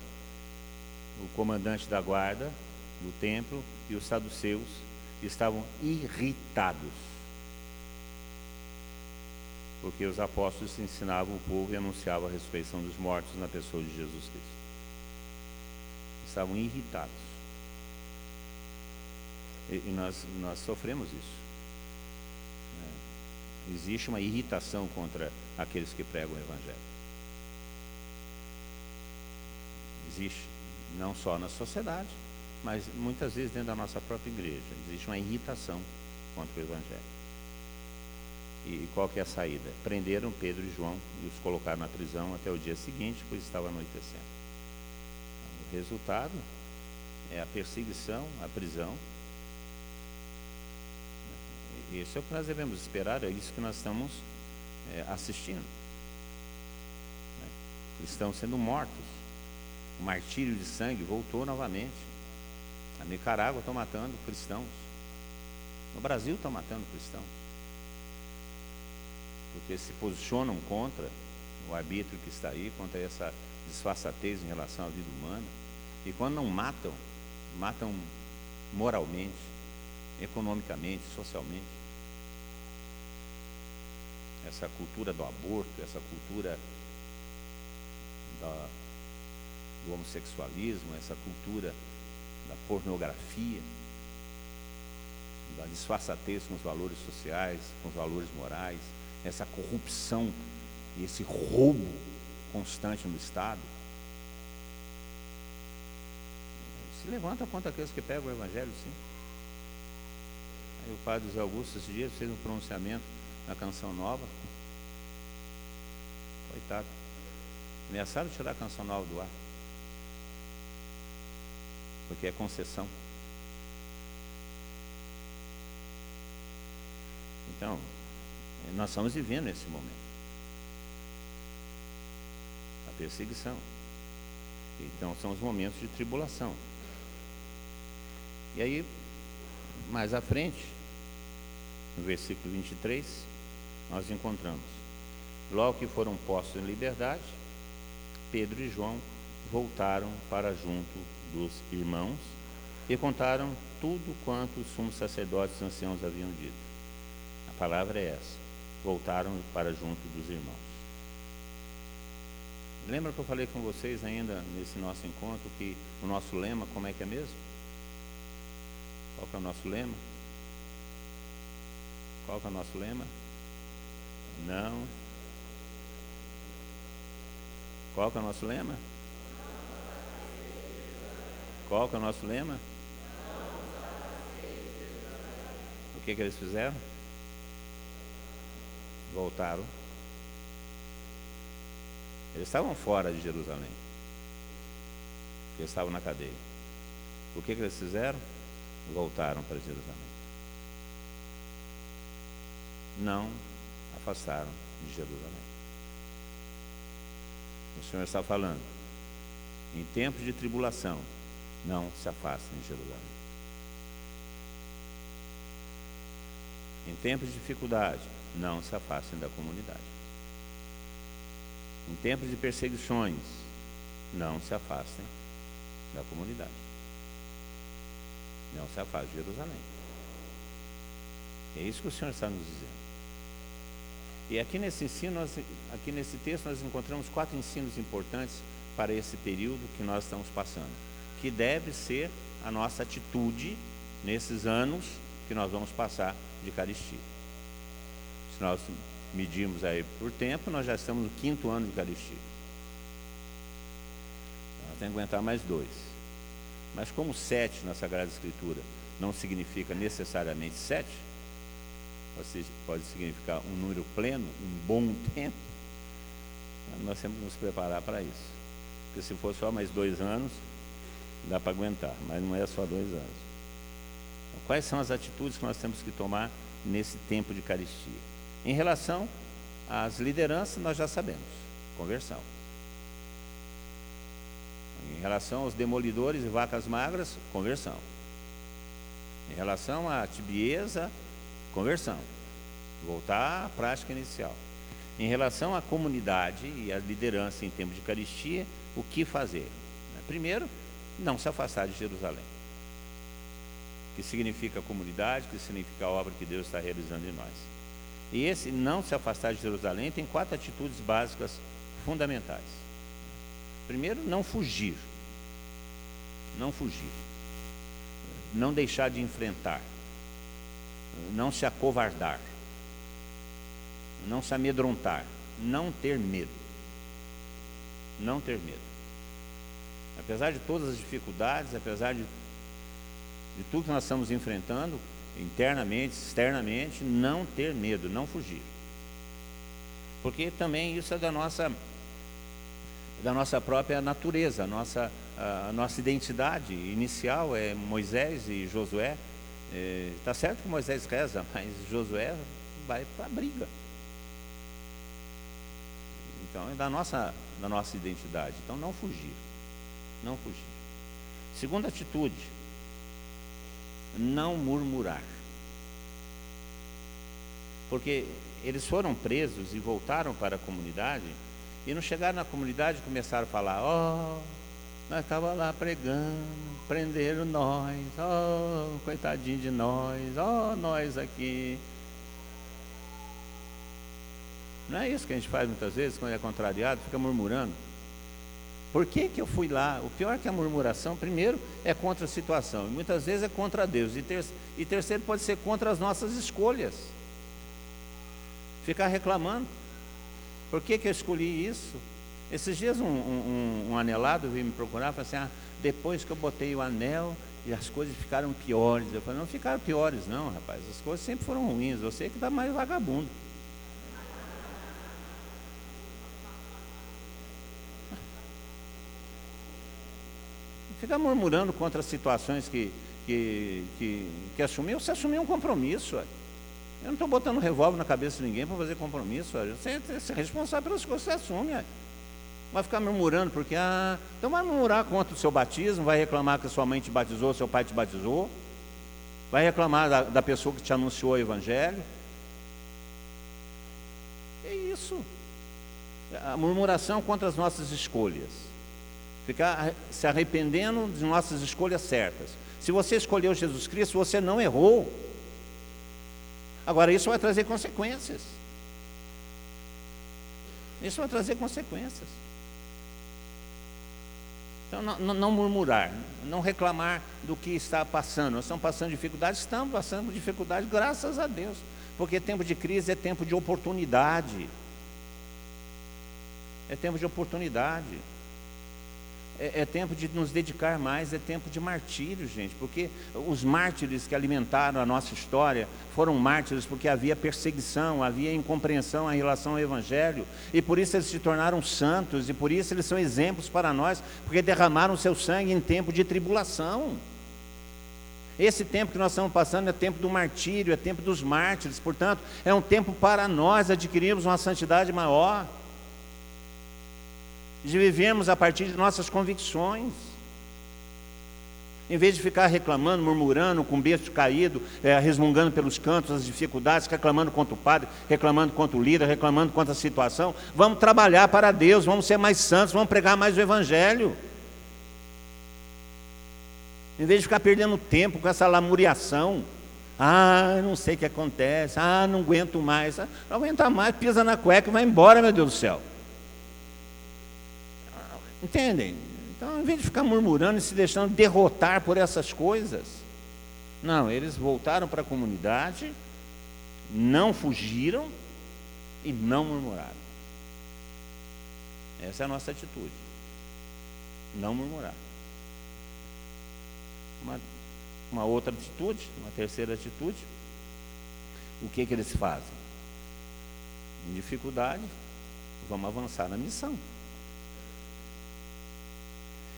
o comandante da guarda do templo e os saduceus estavam irritados. Porque os apóstolos ensinavam o povo e anunciavam a ressurreição dos mortos na pessoa de Jesus Cristo. Estavam irritados. E, e nós, nós sofremos isso. Né? Existe uma irritação contra aqueles que pregam o Evangelho. Existe, não só na sociedade, mas muitas vezes dentro da nossa própria igreja existe uma irritação contra o Evangelho. E qual que é a saída? Prenderam Pedro e João e os colocaram na prisão até o dia seguinte, pois estava anoitecendo. O resultado é a perseguição, a prisão. Isso é o que nós devemos esperar, é isso que nós estamos é, assistindo. Cristãos sendo mortos. O martírio de sangue voltou novamente. Nicarágua estão matando cristãos. No Brasil estão matando cristãos. Porque se posicionam contra o arbítrio que está aí, contra essa disfarçatez em relação à vida humana. E quando não matam, matam moralmente, economicamente, socialmente. Essa cultura do aborto, essa cultura da, do homossexualismo, essa cultura da pornografia, da disfarçatez com os valores sociais, com os valores morais, essa corrupção e esse roubo constante no Estado. Se levanta contra aqueles que pegam o Evangelho, sim. Aí o padre José Augusto, esses dias, fez um pronunciamento na canção nova. Coitado. Ameaçaram tirar a canção nova do ar porque é concessão. Então, nós estamos vivendo esse momento. A perseguição. Então, são os momentos de tribulação. E aí, mais à frente, no versículo 23, nós encontramos: Logo que foram postos em liberdade, Pedro e João voltaram para junto dos irmãos e contaram tudo quanto os sumos sacerdotes anciãos haviam dito. A palavra é essa: voltaram para junto dos irmãos. Lembra que eu falei com vocês ainda nesse nosso encontro que o nosso lema, como é que é mesmo? Qual é o nosso lema? Qual é o nosso lema? Não. Qual é o nosso lema? Qual que é o nosso lema? O que, que eles fizeram? Voltaram. Eles estavam fora de Jerusalém. Eles estavam na cadeia. O que, que eles fizeram? Voltaram para Jerusalém. Não afastaram de Jerusalém. O Senhor está falando. Em tempos de tribulação, não se afastem de Jerusalém. Em tempos de dificuldade, não se afastem da comunidade. Em tempos de perseguições, não se afastem da comunidade. Não se afastem de Jerusalém. É isso que o Senhor está nos dizendo. E aqui nesse ensino, aqui nesse texto, nós encontramos quatro ensinos importantes para esse período que nós estamos passando que deve ser a nossa atitude nesses anos que nós vamos passar de caristia. Se nós medirmos aí por tempo, nós já estamos no quinto ano de caristia. Nós temos que aguentar mais dois. Mas como sete na Sagrada Escritura não significa necessariamente sete, pode significar um número pleno, um bom tempo, nós temos que nos preparar para isso. Porque se for só mais dois anos, dá para aguentar, mas não é só dois anos. Então, quais são as atitudes que nós temos que tomar nesse tempo de caristia? Em relação às lideranças, nós já sabemos: conversão. Em relação aos demolidores e vacas magras, conversão. Em relação à tibieza, conversão. Voltar à prática inicial. Em relação à comunidade e à liderança em tempo de Eucaristia, o que fazer? Primeiro, não se afastar de Jerusalém. Que significa comunidade, que significa a obra que Deus está realizando em nós. E esse não se afastar de Jerusalém tem quatro atitudes básicas fundamentais. Primeiro, não fugir. Não fugir. Não deixar de enfrentar. Não se acovardar. Não se amedrontar. Não ter medo. Não ter medo. Apesar de todas as dificuldades, apesar de, de tudo que nós estamos enfrentando, internamente, externamente, não ter medo, não fugir. Porque também isso é da nossa, da nossa própria natureza, a nossa, a nossa identidade inicial é Moisés e Josué. Está é, certo que Moisés reza, mas Josué vai para a briga. Então é da nossa, da nossa identidade. Então não fugir. Não fugir. Segunda atitude, não murmurar. Porque eles foram presos e voltaram para a comunidade, e não chegaram na comunidade e começaram a falar: Ó, oh, nós estávamos lá pregando, prenderam nós, ó, oh, coitadinho de nós, ó, oh, nós aqui. Não é isso que a gente faz muitas vezes quando é contrariado, fica murmurando. Por que, que eu fui lá? O pior é que a murmuração, primeiro, é contra a situação, muitas vezes é contra Deus, e, ter, e terceiro, pode ser contra as nossas escolhas. Ficar reclamando. Por que, que eu escolhi isso? Esses dias um, um, um anelado veio me procurar e falou assim: ah, depois que eu botei o anel, e as coisas ficaram piores. Eu falei, não ficaram piores, não, rapaz. As coisas sempre foram ruins. Você que está mais vagabundo. Ficar murmurando contra as situações que, que, que, que assumiu, você assumiu um compromisso. Eu não estou botando revólver na cabeça de ninguém para fazer compromisso. Você, você é responsável pelas coisas que você assume. Vai ficar murmurando, porque, ah, então vai murmurar contra o seu batismo, vai reclamar que sua mãe te batizou, seu pai te batizou, vai reclamar da, da pessoa que te anunciou o Evangelho. É isso. A murmuração contra as nossas escolhas ficar se arrependendo de nossas escolhas certas. Se você escolheu Jesus Cristo, você não errou. Agora, isso vai trazer consequências. Isso vai trazer consequências. Então, não, não, murmurar, não reclamar do que está passando. Nós estamos passando dificuldade, estamos passando dificuldade, graças a Deus. Porque tempo de crise é tempo de oportunidade. É tempo de oportunidade é, é, tempo de nos dedicar mais, é tempo de martírio, gente, porque os mártires que alimentaram a nossa história foram mártires porque havia perseguição, havia incompreensão em relação ao Evangelho, e por isso eles se tornaram santos, e por isso eles são exemplos para nós, porque derramaram seu sangue em tempo de tribulação. Esse tempo que nós estamos passando é tempo do martírio, é tempo dos mártires, portanto, é um tempo para nós adquirirmos uma santidade maior de vivermos a partir de nossas convicções. Em vez de ficar reclamando, murmurando, com o berço caído, é, resmungando pelos cantos as dificuldades, reclamando contra o padre, reclamando contra o líder, reclamando contra a situação, vamos trabalhar para Deus, vamos ser mais santos, vamos pregar mais o Evangelho. Em vez de ficar perdendo tempo com essa lamuriação, ah, não sei o que acontece, ah, não aguento mais, ah, não aguenta mais, pisa na cueca e vai embora, meu Deus do céu. Entendem? Então, em vez de ficar murmurando e se deixando derrotar por essas coisas, não, eles voltaram para a comunidade, não fugiram e não murmuraram. Essa é a nossa atitude. Não murmurar. Uma, uma outra atitude, uma terceira atitude, o que, que eles fazem? Em dificuldade, vamos avançar na missão.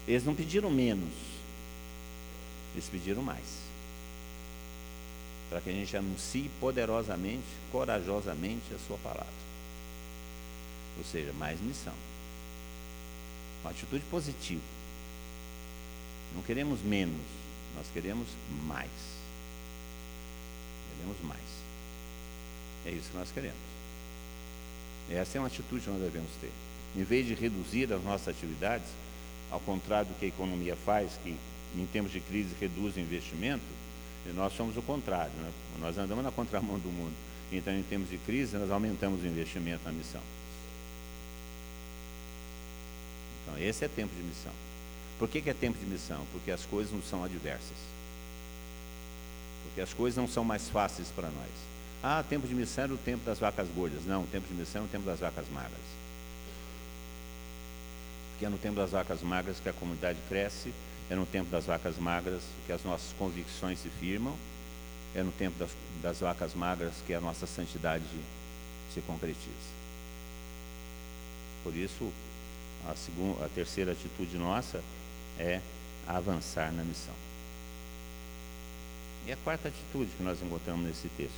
Eles não pediram menos, eles pediram mais. Para que a gente anuncie poderosamente, corajosamente a Sua palavra. Ou seja, mais missão. Uma atitude positiva. Não queremos menos, nós queremos mais. Queremos mais. É isso que nós queremos. Essa é uma atitude que nós devemos ter. Em vez de reduzir as nossas atividades, ao contrário do que a economia faz, que em tempos de crise reduz o investimento, nós somos o contrário. Né? Nós andamos na contramão do mundo. Então, em tempos de crise, nós aumentamos o investimento na missão. Então, esse é tempo de missão. Por que, que é tempo de missão? Porque as coisas não são adversas. Porque as coisas não são mais fáceis para nós. Ah, tempo de missão era o tempo das vacas gordas. Não, o tempo de missão é o tempo das vacas magras. Porque é no tempo das vacas magras que a comunidade cresce, é no tempo das vacas magras que as nossas convicções se firmam, é no tempo das, das vacas magras que a nossa santidade se concretiza. Por isso, a, segunda, a terceira atitude nossa é avançar na missão. E a quarta atitude que nós encontramos nesse texto,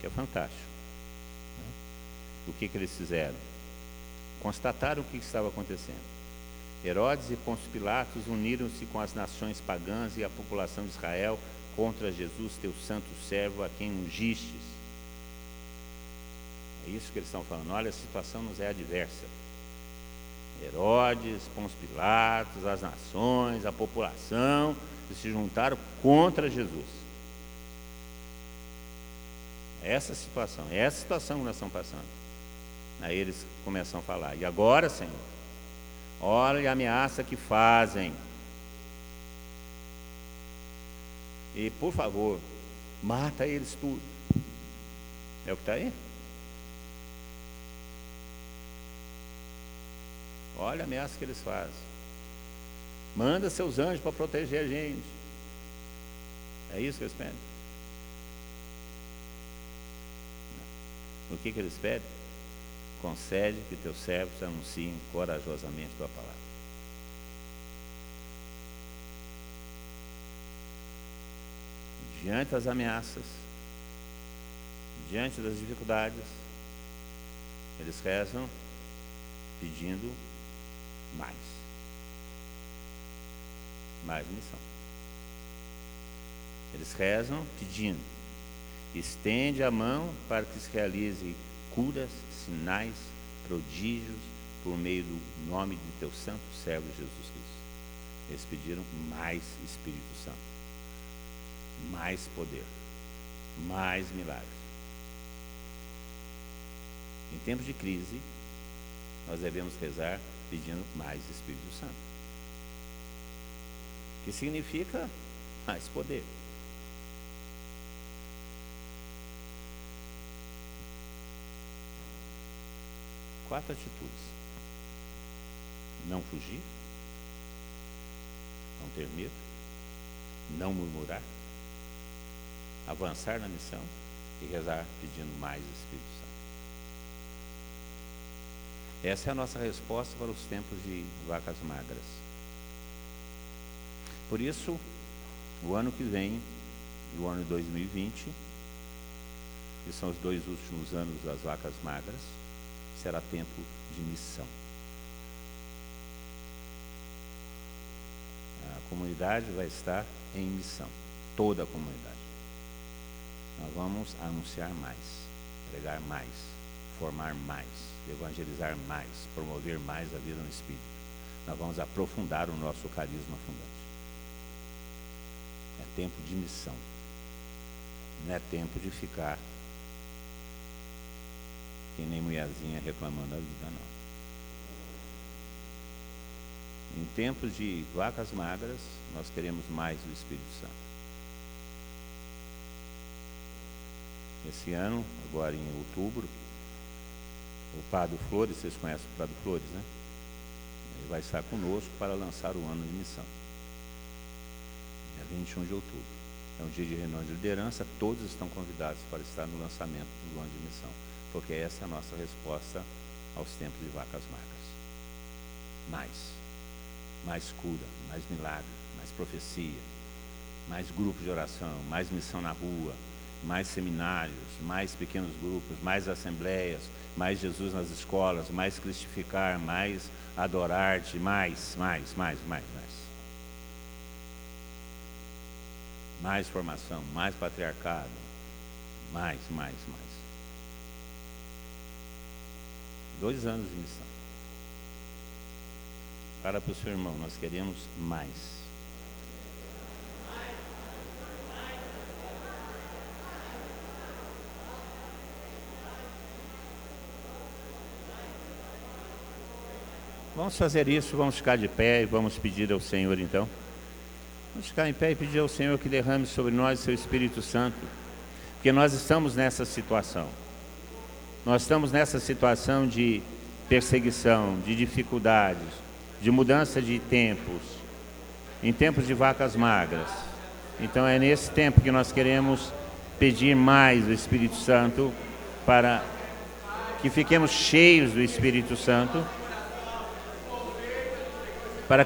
que é fantástico. Né? O que, que eles fizeram? Constataram o que estava acontecendo. Herodes e Pôncio Pilatos uniram-se com as nações pagãs e a população de Israel contra Jesus, teu santo servo, a quem ungistes. É isso que eles estão falando. Olha, a situação nos é adversa. Herodes, Pôncio Pilatos, as nações, a população, se juntaram contra Jesus. Essa é situação, é essa situação que nós estamos passando. Aí eles começam a falar, e agora, Senhor, olha a ameaça que fazem. E, por favor, mata eles tudo. É o que está aí? Olha a ameaça que eles fazem. Manda seus anjos para proteger a gente. É isso que eles pedem? O que, que eles pedem? Concede que teus servos anunciem corajosamente tua palavra. Diante das ameaças, diante das dificuldades, eles rezam pedindo mais. Mais missão. Eles rezam pedindo. Estende a mão para que se realize curas, sinais, prodígios por meio do nome de teu santo servo Jesus Cristo. Eles pediram mais Espírito Santo, mais poder, mais milagres. Em tempos de crise, nós devemos rezar pedindo mais Espírito Santo. Que significa mais poder. Quatro atitudes. Não fugir, não ter medo, não murmurar, avançar na missão e rezar pedindo mais Espírito Santo. Essa é a nossa resposta para os tempos de vacas magras. Por isso, o ano que vem, o ano 2020, que são os dois últimos anos das vacas magras, será tempo de missão. A comunidade vai estar em missão, toda a comunidade. Nós vamos anunciar mais, pregar mais, formar mais evangelizar mais, promover mais a vida no Espírito. Nós vamos aprofundar o nosso carisma fundante. É tempo de missão. Não é tempo de ficar que nem mulherzinha reclamando a vida, não. Em tempos de vacas magras, nós queremos mais do Espírito Santo. Esse ano, agora em outubro, o Prado Flores, vocês conhecem o Prado Flores, né? Ele vai estar conosco para lançar o ano de missão. É 21 de outubro. É um dia de reunião de liderança, todos estão convidados para estar no lançamento do ano de missão, porque essa é a nossa resposta aos tempos de vacas magras. Mais, mais cura, mais milagre, mais profecia, mais grupos de oração, mais missão na rua, mais seminários, mais pequenos grupos, mais assembleias, mais Jesus nas escolas, mais cristificar, mais adorar-te, mais, mais, mais, mais, mais. Mais formação, mais patriarcado, mais, mais, mais. Dois anos de missão. Para para o seu irmão, nós queremos mais. Vamos fazer isso, vamos ficar de pé e vamos pedir ao Senhor então. Vamos ficar em pé e pedir ao Senhor que derrame sobre nós seu Espírito Santo, porque nós estamos nessa situação. Nós estamos nessa situação de perseguição, de dificuldades, de mudança de tempos, em tempos de vacas magras. Então é nesse tempo que nós queremos pedir mais do Espírito Santo para que fiquemos cheios do Espírito Santo